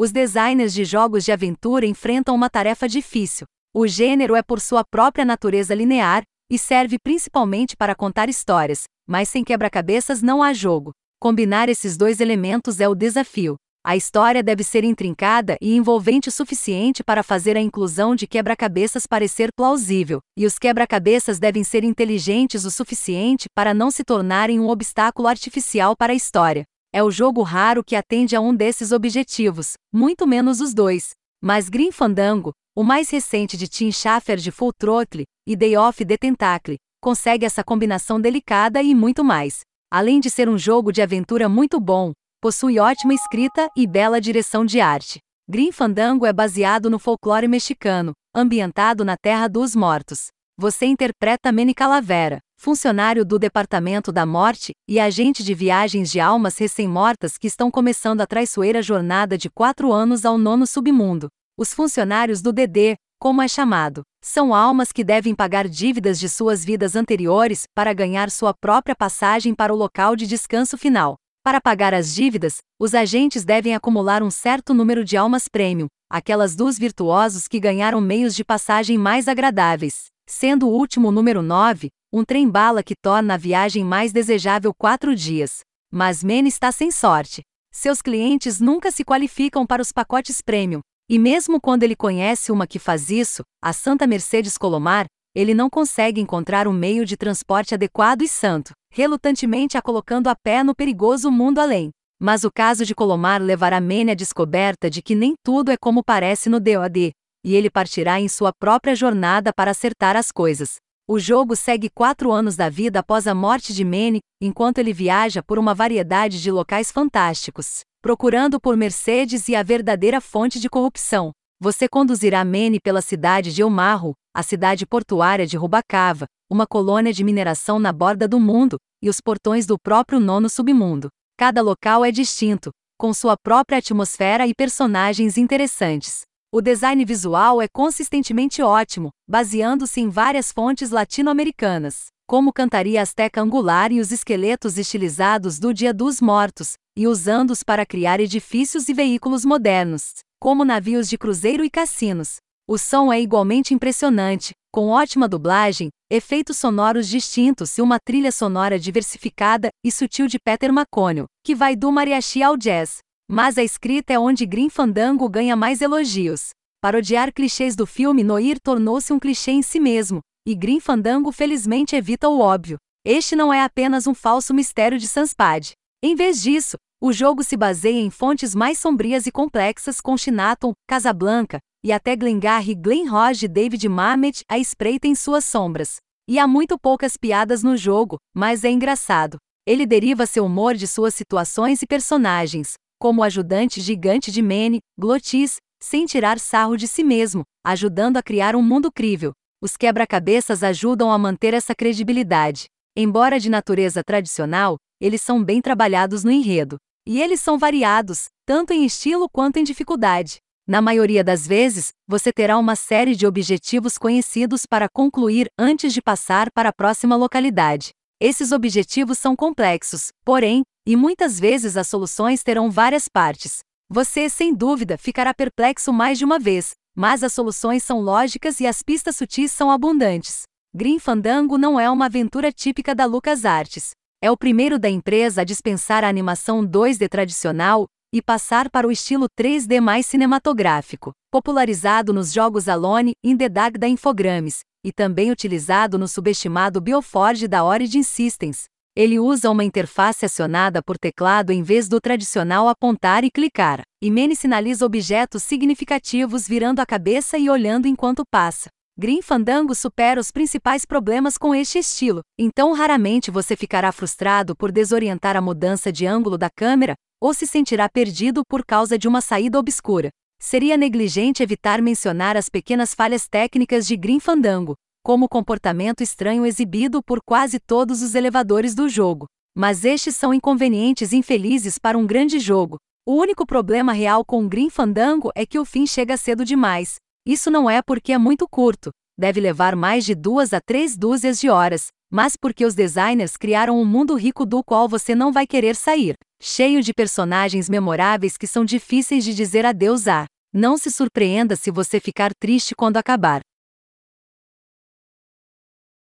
Os designers de jogos de aventura enfrentam uma tarefa difícil. O gênero é por sua própria natureza linear e serve principalmente para contar histórias, mas sem quebra-cabeças não há jogo. Combinar esses dois elementos é o desafio. A história deve ser intrincada e envolvente o suficiente para fazer a inclusão de quebra-cabeças parecer plausível, e os quebra-cabeças devem ser inteligentes o suficiente para não se tornarem um obstáculo artificial para a história. É o jogo raro que atende a um desses objetivos, muito menos os dois. Mas Grim Fandango, o mais recente de Tim Schafer de Full Throttle e Day of the Tentacle, consegue essa combinação delicada e muito mais. Além de ser um jogo de aventura muito bom, Possui ótima escrita e bela direção de arte. Grim Fandango é baseado no folclore mexicano, ambientado na Terra dos Mortos. Você interpreta Manny Calavera, funcionário do Departamento da Morte e agente de viagens de almas recém-mortas que estão começando a traiçoeira jornada de quatro anos ao nono submundo. Os funcionários do DD, como é chamado, são almas que devem pagar dívidas de suas vidas anteriores para ganhar sua própria passagem para o local de descanso final. Para pagar as dívidas, os agentes devem acumular um certo número de almas premium, aquelas dos virtuosos que ganharam meios de passagem mais agradáveis, sendo o último número 9, um trem-bala que torna a viagem mais desejável quatro dias. Mas Men está sem sorte. Seus clientes nunca se qualificam para os pacotes premium, e mesmo quando ele conhece uma que faz isso, a Santa Mercedes Colomar, ele não consegue encontrar um meio de transporte adequado e santo relutantemente a colocando a pé no perigoso mundo além. Mas o caso de Colomar levará Mene à descoberta de que nem tudo é como parece no DOD, e ele partirá em sua própria jornada para acertar as coisas. O jogo segue quatro anos da vida após a morte de Mene, enquanto ele viaja por uma variedade de locais fantásticos, procurando por Mercedes e a verdadeira fonte de corrupção. Você conduzirá Mene pela cidade de Omarro, a cidade portuária de Rubacava, uma colônia de mineração na borda do mundo, e os portões do próprio nono submundo. Cada local é distinto, com sua própria atmosfera e personagens interessantes. O design visual é consistentemente ótimo, baseando-se em várias fontes latino-americanas, como cantaria azteca angular e os esqueletos estilizados do Dia dos Mortos, e usando-os para criar edifícios e veículos modernos, como navios de cruzeiro e cassinos. O som é igualmente impressionante, com ótima dublagem, efeitos sonoros distintos e uma trilha sonora diversificada e sutil de Peter McConnell, que vai do mariachi ao jazz. Mas a escrita é onde Grim Fandango ganha mais elogios. Parodiar clichês do filme Noir tornou-se um clichê em si mesmo, e Grim Fandango felizmente evita o óbvio. Este não é apenas um falso mistério de Sanspad. Em vez disso, o jogo se baseia em fontes mais sombrias e complexas com Shinaton, Casablanca, e até Glengarry Glenroy de David Mamet a espreita em suas sombras. E há muito poucas piadas no jogo, mas é engraçado. Ele deriva seu humor de suas situações e personagens, como ajudante gigante de Manny, Glotis, sem tirar sarro de si mesmo, ajudando a criar um mundo crível. Os quebra-cabeças ajudam a manter essa credibilidade. Embora de natureza tradicional, eles são bem trabalhados no enredo. E eles são variados, tanto em estilo quanto em dificuldade. Na maioria das vezes, você terá uma série de objetivos conhecidos para concluir antes de passar para a próxima localidade. Esses objetivos são complexos, porém, e muitas vezes as soluções terão várias partes. Você, sem dúvida, ficará perplexo mais de uma vez, mas as soluções são lógicas e as pistas sutis são abundantes. Green Fandango não é uma aventura típica da LucasArts. É o primeiro da empresa a dispensar a animação 2D tradicional e passar para o estilo 3D mais cinematográfico, popularizado nos jogos Alone in the Dark da Infogrames, e também utilizado no subestimado Bioforge da Origin Systems. Ele usa uma interface acionada por teclado em vez do tradicional apontar e clicar, e Mene sinaliza objetos significativos virando a cabeça e olhando enquanto passa. Green Fandango supera os principais problemas com este estilo, então raramente você ficará frustrado por desorientar a mudança de ângulo da câmera, ou se sentirá perdido por causa de uma saída obscura. Seria negligente evitar mencionar as pequenas falhas técnicas de Green Fandango, como o comportamento estranho exibido por quase todos os elevadores do jogo. Mas estes são inconvenientes infelizes para um grande jogo. O único problema real com Green Fandango é que o fim chega cedo demais, isso não é porque é muito curto, deve levar mais de duas a três dúzias de horas, mas porque os designers criaram um mundo rico do qual você não vai querer sair, cheio de personagens memoráveis que são difíceis de dizer adeus a. Não se surpreenda se você ficar triste quando acabar.